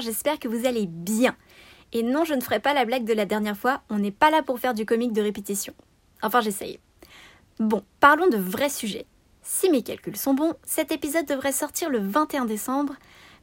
j'espère que vous allez bien. Et non, je ne ferai pas la blague de la dernière fois, on n'est pas là pour faire du comique de répétition. Enfin, j'essaye. Bon, parlons de vrais sujets. Si mes calculs sont bons, cet épisode devrait sortir le 21 décembre,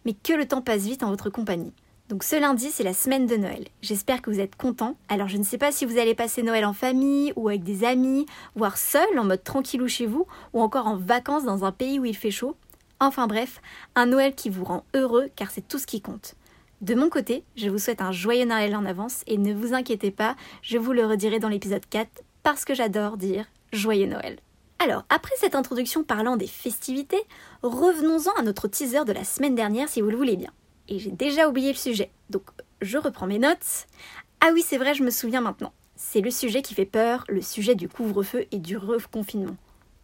mais que le temps passe vite en votre compagnie. Donc ce lundi, c'est la semaine de Noël. J'espère que vous êtes contents. Alors je ne sais pas si vous allez passer Noël en famille ou avec des amis, voire seul en mode tranquillou chez vous, ou encore en vacances dans un pays où il fait chaud. Enfin bref, un Noël qui vous rend heureux car c'est tout ce qui compte. De mon côté, je vous souhaite un joyeux Noël en avance et ne vous inquiétez pas, je vous le redirai dans l'épisode 4 parce que j'adore dire joyeux Noël. Alors, après cette introduction parlant des festivités, revenons-en à notre teaser de la semaine dernière si vous le voulez bien. Et j'ai déjà oublié le sujet, donc je reprends mes notes. Ah oui, c'est vrai, je me souviens maintenant. C'est le sujet qui fait peur, le sujet du couvre-feu et du reconfinement.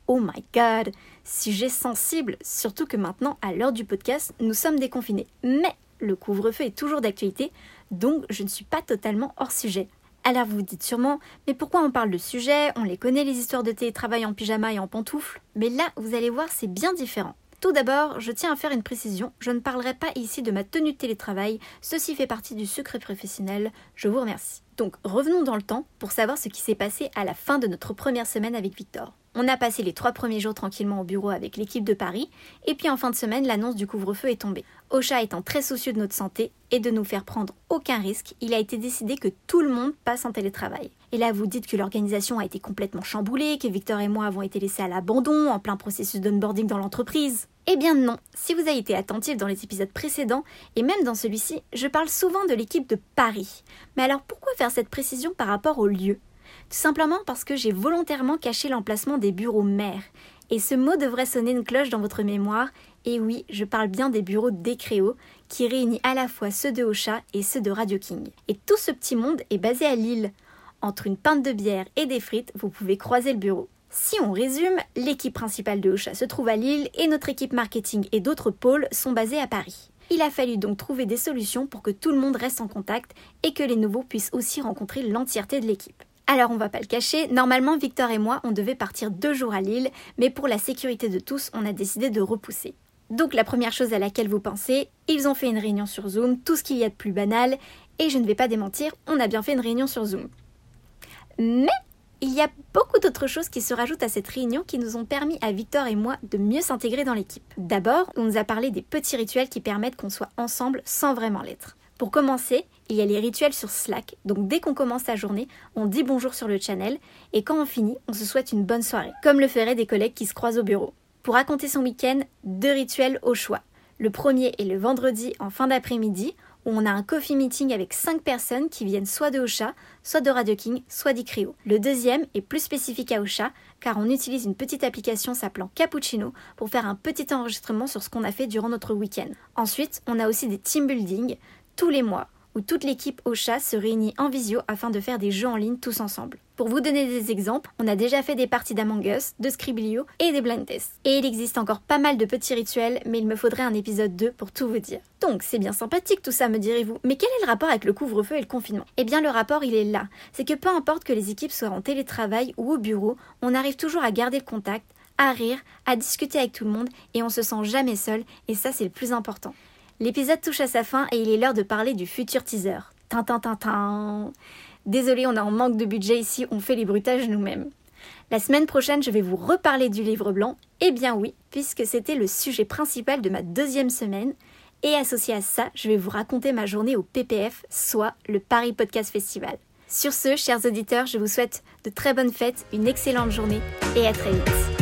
Oh my god, sujet sensible, surtout que maintenant, à l'heure du podcast, nous sommes déconfinés. Mais le couvre-feu est toujours d'actualité, donc je ne suis pas totalement hors sujet. Alors vous vous dites sûrement, mais pourquoi on parle de sujet On les connaît les histoires de télétravail en pyjama et en pantoufles? Mais là, vous allez voir, c'est bien différent. Tout d'abord, je tiens à faire une précision, je ne parlerai pas ici de ma tenue de télétravail, ceci fait partie du secret professionnel, je vous remercie. Donc revenons dans le temps pour savoir ce qui s'est passé à la fin de notre première semaine avec Victor. On a passé les trois premiers jours tranquillement au bureau avec l'équipe de Paris, et puis en fin de semaine, l'annonce du couvre-feu est tombée. Ocha étant très soucieux de notre santé et de nous faire prendre aucun risque, il a été décidé que tout le monde passe en télétravail. Et là, vous dites que l'organisation a été complètement chamboulée, que Victor et moi avons été laissés à l'abandon en plein processus d'onboarding dans l'entreprise. Eh bien non, si vous avez été attentif dans les épisodes précédents, et même dans celui-ci, je parle souvent de l'équipe de Paris. Mais alors pourquoi faire cette précision par rapport au lieu? Tout simplement parce que j'ai volontairement caché l'emplacement des bureaux mères. Et ce mot devrait sonner une cloche dans votre mémoire. Et oui, je parle bien des bureaux d'Ecréo, qui réunit à la fois ceux de Ocha et ceux de Radio King. Et tout ce petit monde est basé à Lille. Entre une pinte de bière et des frites, vous pouvez croiser le bureau. Si on résume, l'équipe principale de Ocha se trouve à Lille et notre équipe marketing et d'autres pôles sont basés à Paris. Il a fallu donc trouver des solutions pour que tout le monde reste en contact et que les nouveaux puissent aussi rencontrer l'entièreté de l'équipe. Alors on va pas le cacher, normalement Victor et moi on devait partir deux jours à Lille, mais pour la sécurité de tous on a décidé de repousser. Donc la première chose à laquelle vous pensez, ils ont fait une réunion sur Zoom, tout ce qu'il y a de plus banal, et je ne vais pas démentir, on a bien fait une réunion sur Zoom. Mais il y a beaucoup d'autres choses qui se rajoutent à cette réunion qui nous ont permis à Victor et moi de mieux s'intégrer dans l'équipe. D'abord, on nous a parlé des petits rituels qui permettent qu'on soit ensemble sans vraiment l'être. Pour commencer, il y a les rituels sur Slack. Donc dès qu'on commence sa journée, on dit bonjour sur le channel et quand on finit, on se souhaite une bonne soirée, comme le feraient des collègues qui se croisent au bureau. Pour raconter son week-end, deux rituels au choix. Le premier est le vendredi en fin d'après-midi, où on a un coffee meeting avec cinq personnes qui viennent soit de Ocha, soit de Radio King, soit d'Icrio. Le deuxième est plus spécifique à Ocha, car on utilise une petite application s'appelant Cappuccino pour faire un petit enregistrement sur ce qu'on a fait durant notre week-end. Ensuite, on a aussi des team building, tous les mois, toute l'équipe au chat se réunit en visio afin de faire des jeux en ligne tous ensemble. Pour vous donner des exemples, on a déjà fait des parties d'Among Us, de Scriblio et des blind tests. Et il existe encore pas mal de petits rituels, mais il me faudrait un épisode 2 pour tout vous dire. Donc c'est bien sympathique tout ça, me direz-vous. Mais quel est le rapport avec le couvre-feu et le confinement? Eh bien le rapport il est là. C'est que peu importe que les équipes soient en télétravail ou au bureau, on arrive toujours à garder le contact, à rire, à discuter avec tout le monde et on se sent jamais seul et ça c'est le plus important. L'épisode touche à sa fin et il est l'heure de parler du futur teaser. Tintin tintin. Désolé, on a en manque de budget ici, on fait les bruitages nous-mêmes. La semaine prochaine, je vais vous reparler du livre blanc. Eh bien oui, puisque c'était le sujet principal de ma deuxième semaine. Et associé à ça, je vais vous raconter ma journée au PPF, soit le Paris Podcast Festival. Sur ce, chers auditeurs, je vous souhaite de très bonnes fêtes, une excellente journée et à très vite.